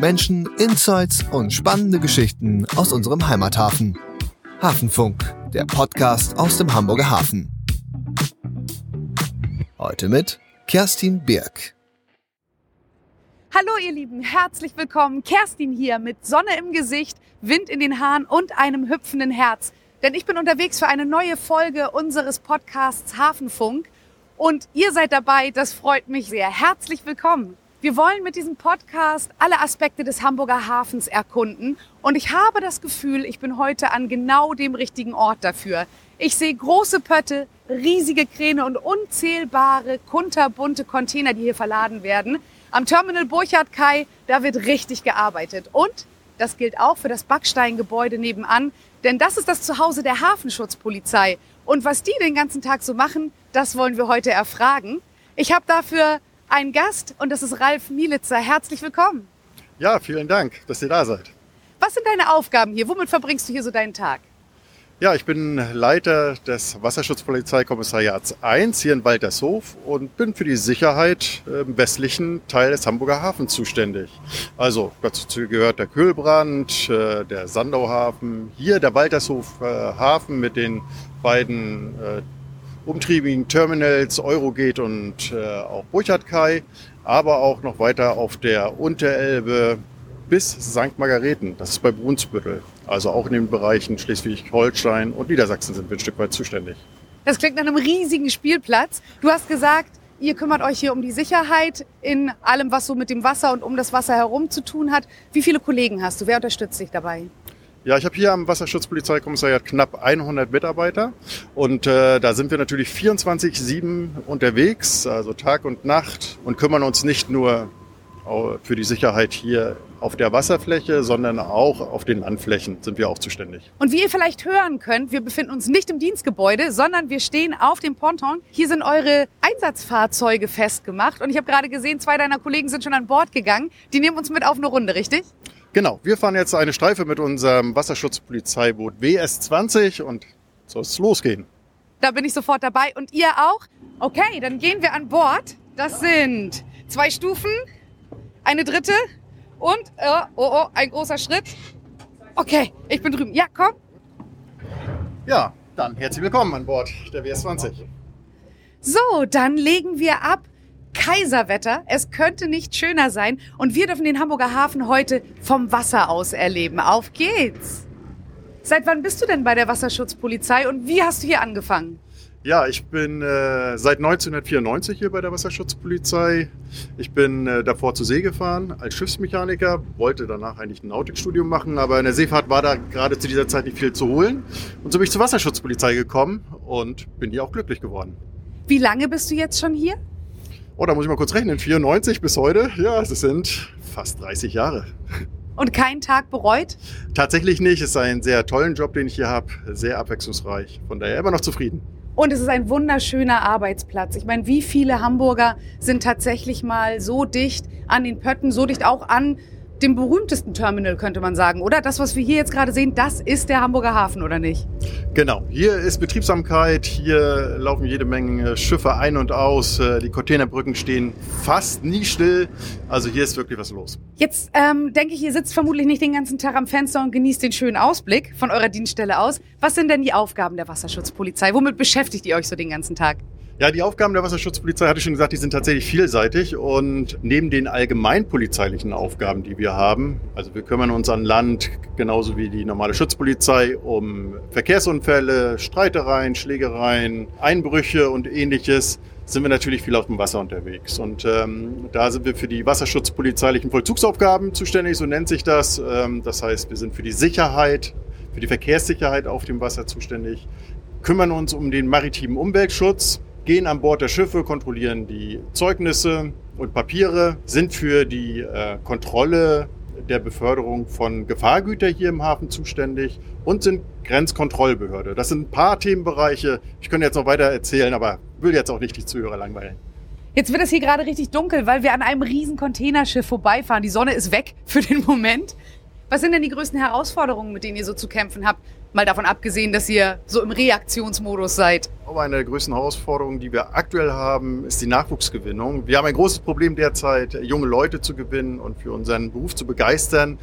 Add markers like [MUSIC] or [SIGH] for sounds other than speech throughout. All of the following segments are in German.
Menschen, Insights und spannende Geschichten aus unserem Heimathafen. Hafenfunk, der Podcast aus dem Hamburger Hafen. Heute mit Kerstin Birk. Hallo ihr Lieben, herzlich willkommen. Kerstin hier mit Sonne im Gesicht, Wind in den Haaren und einem hüpfenden Herz. Denn ich bin unterwegs für eine neue Folge unseres Podcasts Hafenfunk. Und ihr seid dabei, das freut mich sehr. Herzlich willkommen. Wir wollen mit diesem Podcast alle Aspekte des Hamburger Hafens erkunden. Und ich habe das Gefühl, ich bin heute an genau dem richtigen Ort dafür. Ich sehe große Pötte, riesige Kräne und unzählbare kunterbunte Container, die hier verladen werden. Am Terminal Burchard Kai, da wird richtig gearbeitet. Und das gilt auch für das Backsteingebäude nebenan, denn das ist das Zuhause der Hafenschutzpolizei. Und was die den ganzen Tag so machen, das wollen wir heute erfragen. Ich habe dafür einen Gast und das ist Ralf Mielitzer. Herzlich willkommen. Ja, vielen Dank, dass ihr da seid. Was sind deine Aufgaben hier? Womit verbringst du hier so deinen Tag? Ja, ich bin Leiter des Wasserschutzpolizeikommissariats 1 hier in Waltershof und bin für die Sicherheit im westlichen Teil des Hamburger Hafens zuständig. Also dazu gehört der Kühlbrand, äh, der Sandauhafen, hier der Waltershof Hafen mit den beiden äh, umtriebigen Terminals Eurogate und äh, auch Burchard Kai, aber auch noch weiter auf der Unterelbe bis St. Margareten. Das ist bei Brunsbüttel. Also auch in den Bereichen Schleswig-Holstein und Niedersachsen sind wir ein Stück weit zuständig. Das klingt nach einem riesigen Spielplatz. Du hast gesagt, ihr kümmert euch hier um die Sicherheit in allem, was so mit dem Wasser und um das Wasser herum zu tun hat. Wie viele Kollegen hast du? Wer unterstützt dich dabei? Ja, ich habe hier am Wasserschutzpolizeikommissariat knapp 100 Mitarbeiter und äh, da sind wir natürlich 24/7 unterwegs, also Tag und Nacht und kümmern uns nicht nur für die Sicherheit hier auf der Wasserfläche, sondern auch auf den Landflächen sind wir auch zuständig. Und wie ihr vielleicht hören könnt, wir befinden uns nicht im Dienstgebäude, sondern wir stehen auf dem Ponton. Hier sind eure Einsatzfahrzeuge festgemacht und ich habe gerade gesehen, zwei deiner Kollegen sind schon an Bord gegangen. Die nehmen uns mit auf eine Runde, richtig? Genau, wir fahren jetzt eine Streife mit unserem Wasserschutzpolizeiboot WS20 und soll es losgehen. Da bin ich sofort dabei und ihr auch? Okay, dann gehen wir an Bord. Das sind zwei Stufen, eine dritte und oh, oh, oh, ein großer Schritt. Okay, ich bin drüben. Ja, komm. Ja, dann herzlich willkommen an Bord der WS20. So, dann legen wir ab. Kaiserwetter. Es könnte nicht schöner sein. Und wir dürfen den Hamburger Hafen heute vom Wasser aus erleben. Auf geht's! Seit wann bist du denn bei der Wasserschutzpolizei und wie hast du hier angefangen? Ja, ich bin äh, seit 1994 hier bei der Wasserschutzpolizei. Ich bin äh, davor zur See gefahren als Schiffsmechaniker, wollte danach eigentlich ein Nautikstudium machen, aber in der Seefahrt war da gerade zu dieser Zeit nicht viel zu holen. Und so bin ich zur Wasserschutzpolizei gekommen und bin hier auch glücklich geworden. Wie lange bist du jetzt schon hier? Oh, da muss ich mal kurz rechnen. 94 bis heute. Ja, das sind fast 30 Jahre. Und keinen Tag bereut? Tatsächlich nicht. Es ist ein sehr tollen Job, den ich hier habe. Sehr abwechslungsreich. Von daher immer noch zufrieden. Und es ist ein wunderschöner Arbeitsplatz. Ich meine, wie viele Hamburger sind tatsächlich mal so dicht an den Pötten, so dicht auch an dem berühmtesten Terminal, könnte man sagen, oder? Das, was wir hier jetzt gerade sehen, das ist der Hamburger Hafen, oder nicht? Genau. Hier ist Betriebsamkeit. Hier laufen jede Menge Schiffe ein und aus. Äh, die Containerbrücken stehen fast nie still. Also hier ist wirklich was los. Jetzt ähm, denke ich, ihr sitzt vermutlich nicht den ganzen Tag am Fenster und genießt den schönen Ausblick von eurer Dienststelle aus. Was sind denn die Aufgaben der Wasserschutzpolizei? Womit beschäftigt ihr euch so den ganzen Tag? Ja, die Aufgaben der Wasserschutzpolizei, hatte ich schon gesagt, die sind tatsächlich vielseitig und neben den allgemeinpolizeilichen Aufgaben, die wir haben, also wir kümmern uns an Land genauso wie die normale Schutzpolizei um Verkehrsunfälle, Streitereien, Schlägereien, Einbrüche und ähnliches, sind wir natürlich viel auf dem Wasser unterwegs. Und ähm, da sind wir für die wasserschutzpolizeilichen Vollzugsaufgaben zuständig, so nennt sich das. Ähm, das heißt, wir sind für die Sicherheit, für die Verkehrssicherheit auf dem Wasser zuständig, kümmern uns um den maritimen Umweltschutz, gehen an Bord der Schiffe, kontrollieren die Zeugnisse und Papiere, sind für die äh, Kontrolle der Beförderung von Gefahrgütern hier im Hafen zuständig und sind Grenzkontrollbehörde. Das sind ein paar Themenbereiche. Ich könnte jetzt noch weiter erzählen, aber will jetzt auch nicht die Zuhörer langweilen. Jetzt wird es hier gerade richtig dunkel, weil wir an einem riesen Containerschiff vorbeifahren. Die Sonne ist weg für den Moment. Was sind denn die größten Herausforderungen, mit denen ihr so zu kämpfen habt? Mal davon abgesehen, dass ihr so im Reaktionsmodus seid. Aber eine der größten Herausforderungen, die wir aktuell haben, ist die Nachwuchsgewinnung. Wir haben ein großes Problem derzeit, junge Leute zu gewinnen und für unseren Beruf zu begeistern.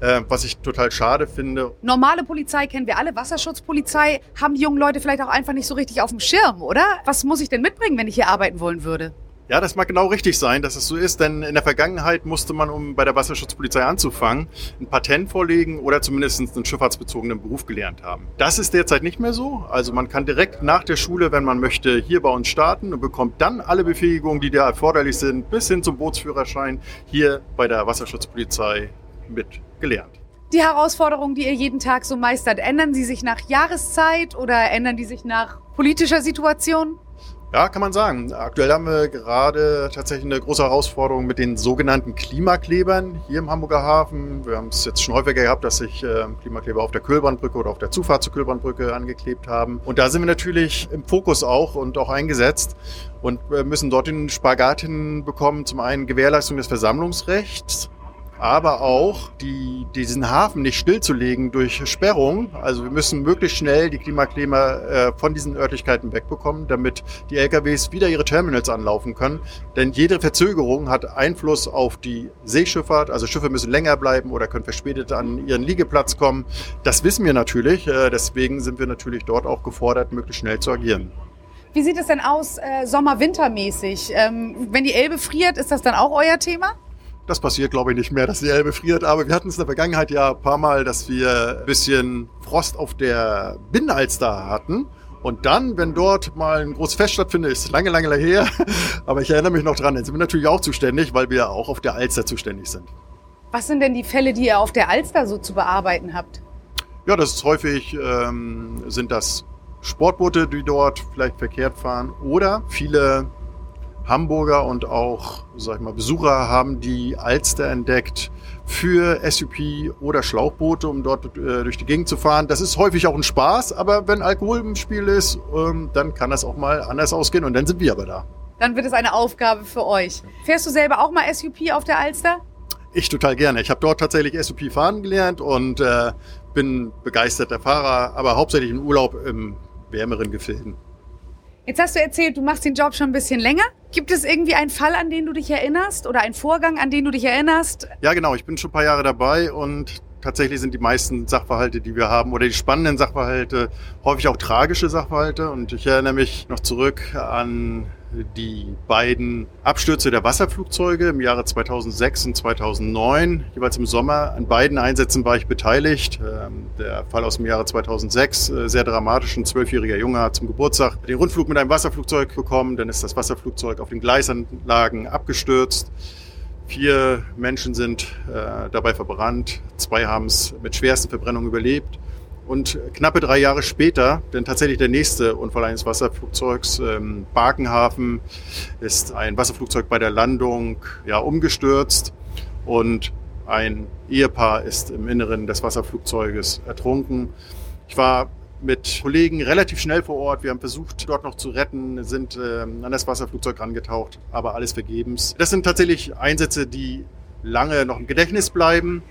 Äh, was ich total schade finde. Normale Polizei kennen wir alle, Wasserschutzpolizei haben die jungen Leute vielleicht auch einfach nicht so richtig auf dem Schirm, oder? Was muss ich denn mitbringen, wenn ich hier arbeiten wollen würde? Ja, das mag genau richtig sein, dass es so ist, denn in der Vergangenheit musste man, um bei der Wasserschutzpolizei anzufangen, ein Patent vorlegen oder zumindest einen schifffahrtsbezogenen Beruf gelernt haben. Das ist derzeit nicht mehr so. Also man kann direkt nach der Schule, wenn man möchte, hier bei uns starten und bekommt dann alle Befähigungen, die da erforderlich sind, bis hin zum Bootsführerschein hier bei der Wasserschutzpolizei mit gelernt. Die Herausforderungen, die ihr jeden Tag so meistert, ändern sie sich nach Jahreszeit oder ändern die sich nach politischer Situation? Ja, kann man sagen. Aktuell haben wir gerade tatsächlich eine große Herausforderung mit den sogenannten Klimaklebern hier im Hamburger Hafen. Wir haben es jetzt schon häufiger gehabt, dass sich äh, Klimakleber auf der Kühlbahnbrücke oder auf der Zufahrt zur Kühlbahnbrücke angeklebt haben. Und da sind wir natürlich im Fokus auch und auch eingesetzt und müssen dort den Spagat hinbekommen. Zum einen Gewährleistung des Versammlungsrechts aber auch die, diesen Hafen nicht stillzulegen durch Sperrung. Also wir müssen möglichst schnell die Klimakleber äh, von diesen Örtlichkeiten wegbekommen, damit die LKWs wieder ihre Terminals anlaufen können. Denn jede Verzögerung hat Einfluss auf die Seeschifffahrt. Also Schiffe müssen länger bleiben oder können verspätet an ihren Liegeplatz kommen. Das wissen wir natürlich. Äh, deswegen sind wir natürlich dort auch gefordert, möglichst schnell zu agieren. Wie sieht es denn aus äh, Sommer-Wintermäßig? Ähm, wenn die Elbe friert, ist das dann auch euer Thema? Das passiert, glaube ich, nicht mehr, dass die Elbe friert. Aber wir hatten es in der Vergangenheit ja ein paar Mal, dass wir ein bisschen Frost auf der Binnenalster hatten. Und dann, wenn dort mal ein großes Fest stattfindet, ist lange, lange her. [LAUGHS] Aber ich erinnere mich noch dran, dann sind wir natürlich auch zuständig, weil wir auch auf der Alster zuständig sind. Was sind denn die Fälle, die ihr auf der Alster so zu bearbeiten habt? Ja, das ist häufig, ähm, sind das Sportboote, die dort vielleicht verkehrt fahren oder viele Hamburger und auch, sag ich mal, Besucher haben die Alster entdeckt für SUP oder Schlauchboote, um dort äh, durch die Gegend zu fahren. Das ist häufig auch ein Spaß, aber wenn Alkohol im Spiel ist, ähm, dann kann das auch mal anders ausgehen und dann sind wir aber da. Dann wird es eine Aufgabe für euch. Fährst du selber auch mal SUP auf der Alster? Ich total gerne. Ich habe dort tatsächlich SUP fahren gelernt und äh, bin begeisterter Fahrer, aber hauptsächlich im Urlaub im wärmeren Gefilden. Jetzt hast du erzählt, du machst den Job schon ein bisschen länger. Gibt es irgendwie einen Fall, an den du dich erinnerst oder einen Vorgang, an den du dich erinnerst? Ja, genau. Ich bin schon ein paar Jahre dabei und tatsächlich sind die meisten Sachverhalte, die wir haben, oder die spannenden Sachverhalte, häufig auch tragische Sachverhalte. Und ich erinnere mich noch zurück an die beiden Abstürze der Wasserflugzeuge im Jahre 2006 und 2009. Jeweils im Sommer. An beiden Einsätzen war ich beteiligt. Ähm, der Fall aus dem Jahre 2006, äh, sehr dramatisch. Ein zwölfjähriger Junge hat zum Geburtstag den Rundflug mit einem Wasserflugzeug bekommen. Dann ist das Wasserflugzeug auf den Gleisanlagen abgestürzt. Vier Menschen sind äh, dabei verbrannt. Zwei haben es mit schwersten Verbrennungen überlebt. Und knappe drei Jahre später, denn tatsächlich der nächste Unfall eines Wasserflugzeugs im Barkenhafen, ist ein Wasserflugzeug bei der Landung ja, umgestürzt und ein Ehepaar ist im Inneren des Wasserflugzeuges ertrunken. Ich war mit Kollegen relativ schnell vor Ort. Wir haben versucht, dort noch zu retten, sind äh, an das Wasserflugzeug rangetaucht, aber alles vergebens. Das sind tatsächlich Einsätze, die lange noch im Gedächtnis bleiben,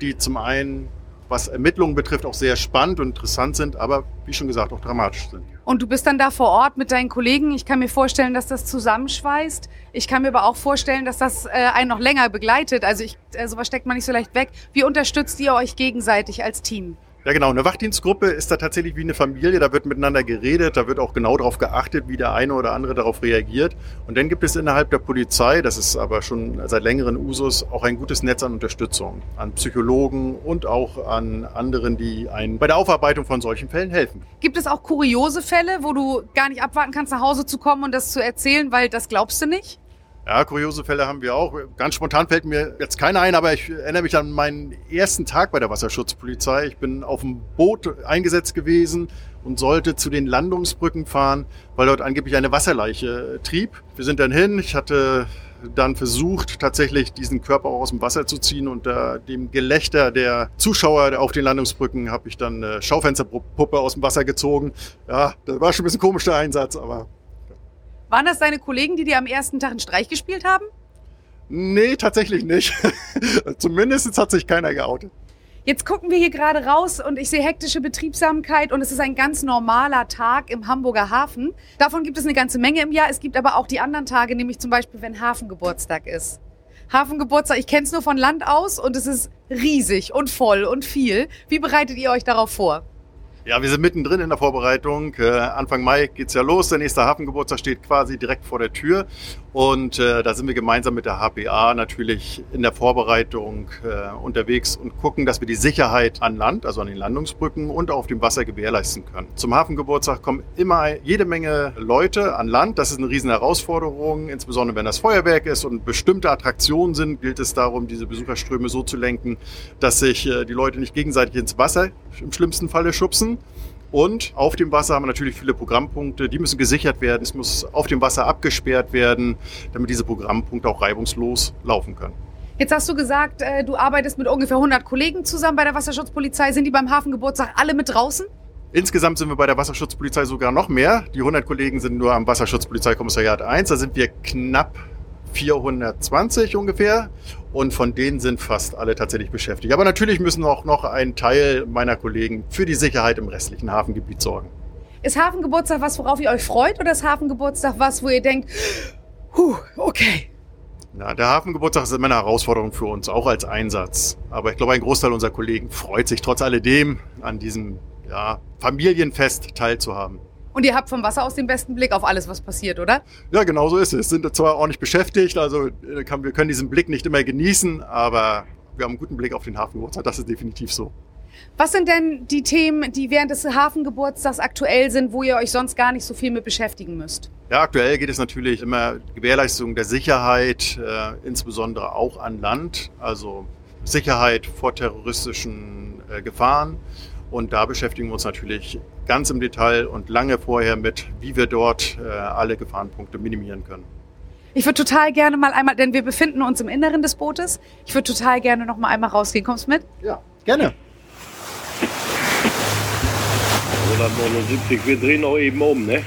die zum einen was Ermittlungen betrifft, auch sehr spannend und interessant sind, aber wie schon gesagt, auch dramatisch sind. Und du bist dann da vor Ort mit deinen Kollegen. Ich kann mir vorstellen, dass das zusammenschweißt. Ich kann mir aber auch vorstellen, dass das äh, einen noch länger begleitet. Also ich, äh, sowas steckt man nicht so leicht weg. Wie unterstützt ihr euch gegenseitig als Team? Ja, genau. Eine Wachdienstgruppe ist da tatsächlich wie eine Familie. Da wird miteinander geredet. Da wird auch genau darauf geachtet, wie der eine oder andere darauf reagiert. Und dann gibt es innerhalb der Polizei, das ist aber schon seit längeren Usus, auch ein gutes Netz an Unterstützung. An Psychologen und auch an anderen, die einen bei der Aufarbeitung von solchen Fällen helfen. Gibt es auch kuriose Fälle, wo du gar nicht abwarten kannst, nach Hause zu kommen und das zu erzählen, weil das glaubst du nicht? Ja, kuriose Fälle haben wir auch. Ganz spontan fällt mir jetzt keiner ein, aber ich erinnere mich an meinen ersten Tag bei der Wasserschutzpolizei. Ich bin auf dem Boot eingesetzt gewesen und sollte zu den Landungsbrücken fahren, weil dort angeblich eine Wasserleiche trieb. Wir sind dann hin. Ich hatte dann versucht, tatsächlich diesen Körper auch aus dem Wasser zu ziehen. Unter dem Gelächter der Zuschauer auf den Landungsbrücken habe ich dann eine Schaufensterpuppe aus dem Wasser gezogen. Ja, das war schon ein bisschen komisch der Einsatz, aber waren das deine Kollegen, die dir am ersten Tag einen Streich gespielt haben? Nee, tatsächlich nicht. [LAUGHS] Zumindest hat sich keiner geoutet. Jetzt gucken wir hier gerade raus und ich sehe hektische Betriebsamkeit und es ist ein ganz normaler Tag im Hamburger Hafen. Davon gibt es eine ganze Menge im Jahr. Es gibt aber auch die anderen Tage, nämlich zum Beispiel, wenn Hafengeburtstag ist. Hafengeburtstag, ich kenne es nur von Land aus und es ist riesig und voll und viel. Wie bereitet ihr euch darauf vor? Ja, wir sind mittendrin in der Vorbereitung. Äh, Anfang Mai geht's ja los. Der nächste Hafengeburtstag steht quasi direkt vor der Tür. Und äh, da sind wir gemeinsam mit der HPA natürlich in der Vorbereitung äh, unterwegs und gucken, dass wir die Sicherheit an Land, also an den Landungsbrücken und auf dem Wasser gewährleisten können. Zum Hafengeburtstag kommen immer jede Menge Leute an Land. Das ist eine riesen Herausforderung, insbesondere wenn das Feuerwerk ist und bestimmte Attraktionen sind, gilt es darum, diese Besucherströme so zu lenken, dass sich äh, die Leute nicht gegenseitig ins Wasser im schlimmsten Falle schubsen. Und auf dem Wasser haben wir natürlich viele Programmpunkte, die müssen gesichert werden. Es muss auf dem Wasser abgesperrt werden, damit diese Programmpunkte auch reibungslos laufen können. Jetzt hast du gesagt, äh, du arbeitest mit ungefähr 100 Kollegen zusammen bei der Wasserschutzpolizei. Sind die beim Hafengeburtstag alle mit draußen? Insgesamt sind wir bei der Wasserschutzpolizei sogar noch mehr. Die 100 Kollegen sind nur am Wasserschutzpolizeikommissariat 1. Da sind wir knapp 420 ungefähr und von denen sind fast alle tatsächlich beschäftigt. Aber natürlich müssen auch noch ein Teil meiner Kollegen für die Sicherheit im restlichen Hafengebiet sorgen. Ist Hafengeburtstag was, worauf ihr euch freut oder ist Hafengeburtstag was, wo ihr denkt, huh, okay. Na, der Hafengeburtstag ist immer eine Herausforderung für uns, auch als Einsatz. Aber ich glaube, ein Großteil unserer Kollegen freut sich trotz alledem, an diesem ja, Familienfest teilzuhaben. Und ihr habt vom Wasser aus den besten Blick auf alles, was passiert, oder? Ja, genau so ist es. Sind zwar ordentlich beschäftigt, also äh, wir können diesen Blick nicht immer genießen, aber wir haben einen guten Blick auf den Hafengeburtstag. Das ist definitiv so. Was sind denn die Themen, die während des Hafengeburtstags aktuell sind, wo ihr euch sonst gar nicht so viel mit beschäftigen müsst? Ja, aktuell geht es natürlich immer Gewährleistung der Sicherheit, äh, insbesondere auch an Land, also Sicherheit vor terroristischen äh, Gefahren. Und da beschäftigen wir uns natürlich ganz im Detail und lange vorher mit, wie wir dort äh, alle Gefahrenpunkte minimieren können. Ich würde total gerne mal einmal, denn wir befinden uns im Inneren des Bootes. Ich würde total gerne noch mal einmal rausgehen. Kommst du mit? Ja, gerne. 179, wir drehen auch eben um, ne?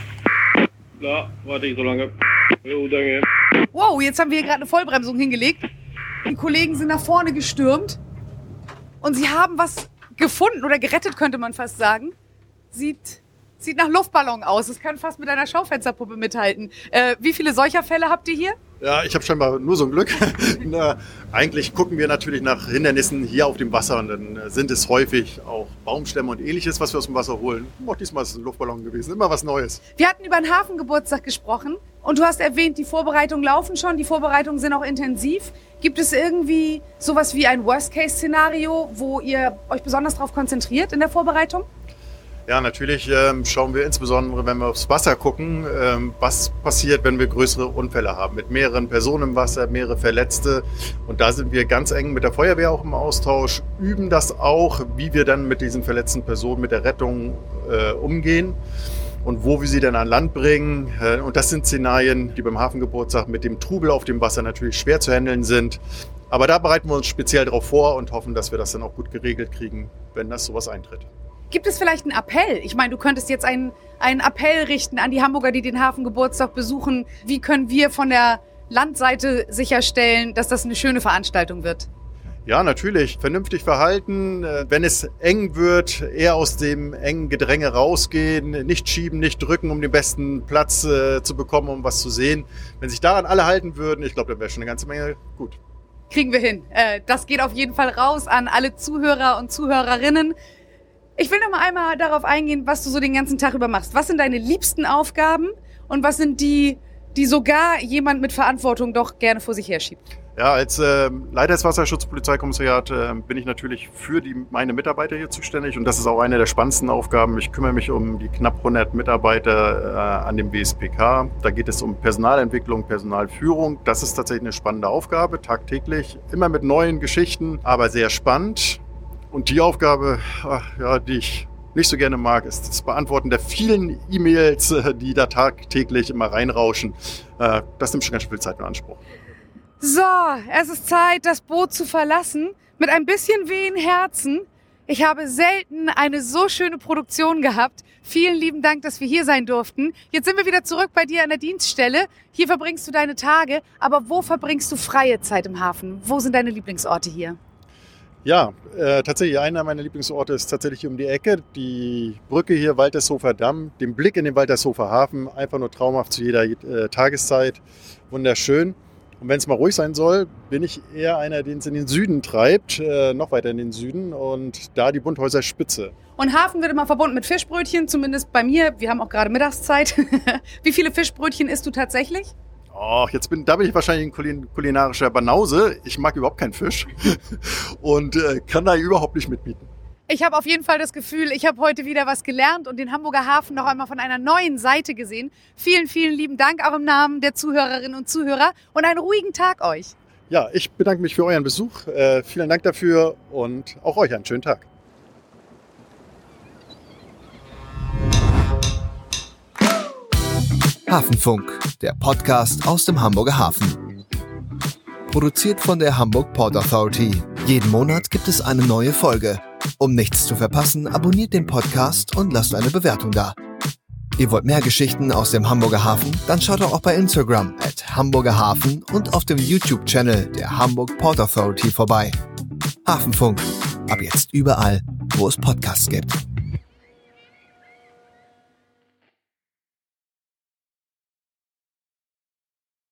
Ja, warte ich so lange. Jo, danke. Wow, jetzt haben wir hier gerade eine Vollbremsung hingelegt. Die Kollegen sind nach vorne gestürmt und sie haben was gefunden oder gerettet, könnte man fast sagen. Sieht, sieht nach Luftballon aus. Es kann fast mit einer Schaufensterpuppe mithalten. Äh, wie viele solcher Fälle habt ihr hier? Ja, ich habe scheinbar nur so ein Glück. [LAUGHS] Na, eigentlich gucken wir natürlich nach Hindernissen hier auf dem Wasser und dann äh, sind es häufig auch Baumstämme und ähnliches, was wir aus dem Wasser holen. Auch diesmal ist es ein Luftballon gewesen, immer was Neues. Wir hatten über einen Hafengeburtstag gesprochen und du hast erwähnt, die Vorbereitungen laufen schon, die Vorbereitungen sind auch intensiv. Gibt es irgendwie sowas wie ein Worst-Case-Szenario, wo ihr euch besonders darauf konzentriert in der Vorbereitung? Ja, natürlich ähm, schauen wir insbesondere, wenn wir aufs Wasser gucken, ähm, was passiert, wenn wir größere Unfälle haben, mit mehreren Personen im Wasser, mehrere Verletzte. Und da sind wir ganz eng mit der Feuerwehr auch im Austausch, üben das auch, wie wir dann mit diesen verletzten Personen, mit der Rettung äh, umgehen und wo wir sie dann an Land bringen. Äh, und das sind Szenarien, die beim Hafengeburtstag mit dem Trubel auf dem Wasser natürlich schwer zu handeln sind. Aber da bereiten wir uns speziell darauf vor und hoffen, dass wir das dann auch gut geregelt kriegen, wenn das sowas eintritt. Gibt es vielleicht einen Appell? Ich meine, du könntest jetzt einen, einen Appell richten an die Hamburger, die den Hafengeburtstag besuchen. Wie können wir von der Landseite sicherstellen, dass das eine schöne Veranstaltung wird? Ja, natürlich. Vernünftig verhalten. Äh, wenn es eng wird, eher aus dem engen Gedränge rausgehen. Nicht schieben, nicht drücken, um den besten Platz äh, zu bekommen, um was zu sehen. Wenn sich daran alle halten würden, ich glaube, dann wäre schon eine ganze Menge gut. Kriegen wir hin. Äh, das geht auf jeden Fall raus an alle Zuhörer und Zuhörerinnen. Ich will noch mal einmal darauf eingehen, was du so den ganzen Tag über machst. Was sind deine liebsten Aufgaben und was sind die, die sogar jemand mit Verantwortung doch gerne vor sich herschiebt? Ja, als äh, Leiter des Wasserschutzpolizeikommissariat äh, bin ich natürlich für die, meine Mitarbeiter hier zuständig und das ist auch eine der spannendsten Aufgaben. Ich kümmere mich um die knapp 100 Mitarbeiter äh, an dem WSPK. Da geht es um Personalentwicklung, Personalführung. Das ist tatsächlich eine spannende Aufgabe, tagtäglich, immer mit neuen Geschichten, aber sehr spannend. Und die Aufgabe, ja, die ich nicht so gerne mag, ist das Beantworten der vielen E-Mails, äh, die da tagtäglich immer reinrauschen. Äh, das nimmt schon ganz viel Zeit in Anspruch. So, es ist Zeit, das Boot zu verlassen. Mit ein bisschen wehen Herzen. Ich habe selten eine so schöne Produktion gehabt. Vielen lieben Dank, dass wir hier sein durften. Jetzt sind wir wieder zurück bei dir an der Dienststelle. Hier verbringst du deine Tage. Aber wo verbringst du freie Zeit im Hafen? Wo sind deine Lieblingsorte hier? Ja, äh, tatsächlich einer meiner Lieblingsorte ist tatsächlich um die Ecke. Die Brücke hier, Waltershofer Damm, den Blick in den Waltershofer Hafen, einfach nur traumhaft zu jeder äh, Tageszeit. Wunderschön. Und wenn es mal ruhig sein soll, bin ich eher einer, den es in den Süden treibt, äh, noch weiter in den Süden und da die Bunthäuser Spitze. Und Hafen wird immer verbunden mit Fischbrötchen, zumindest bei mir. Wir haben auch gerade Mittagszeit. [LAUGHS] Wie viele Fischbrötchen isst du tatsächlich? Oh, jetzt bin, da bin ich wahrscheinlich ein kulinarischer Banause. Ich mag überhaupt keinen Fisch [LAUGHS] und äh, kann da überhaupt nicht mitbieten. Ich habe auf jeden Fall das Gefühl, ich habe heute wieder was gelernt und den Hamburger Hafen noch einmal von einer neuen Seite gesehen. Vielen, vielen lieben Dank auch im Namen der Zuhörerinnen und Zuhörer und einen ruhigen Tag euch. Ja, ich bedanke mich für euren Besuch. Äh, vielen Dank dafür und auch euch einen schönen Tag. Hafenfunk, der Podcast aus dem Hamburger Hafen. Produziert von der Hamburg Port Authority. Jeden Monat gibt es eine neue Folge. Um nichts zu verpassen, abonniert den Podcast und lasst eine Bewertung da. Ihr wollt mehr Geschichten aus dem Hamburger Hafen? Dann schaut doch auch bei Instagram at Hamburger Hafen und auf dem YouTube-Channel der Hamburg Port Authority vorbei. Hafenfunk. Ab jetzt überall, wo es Podcasts gibt.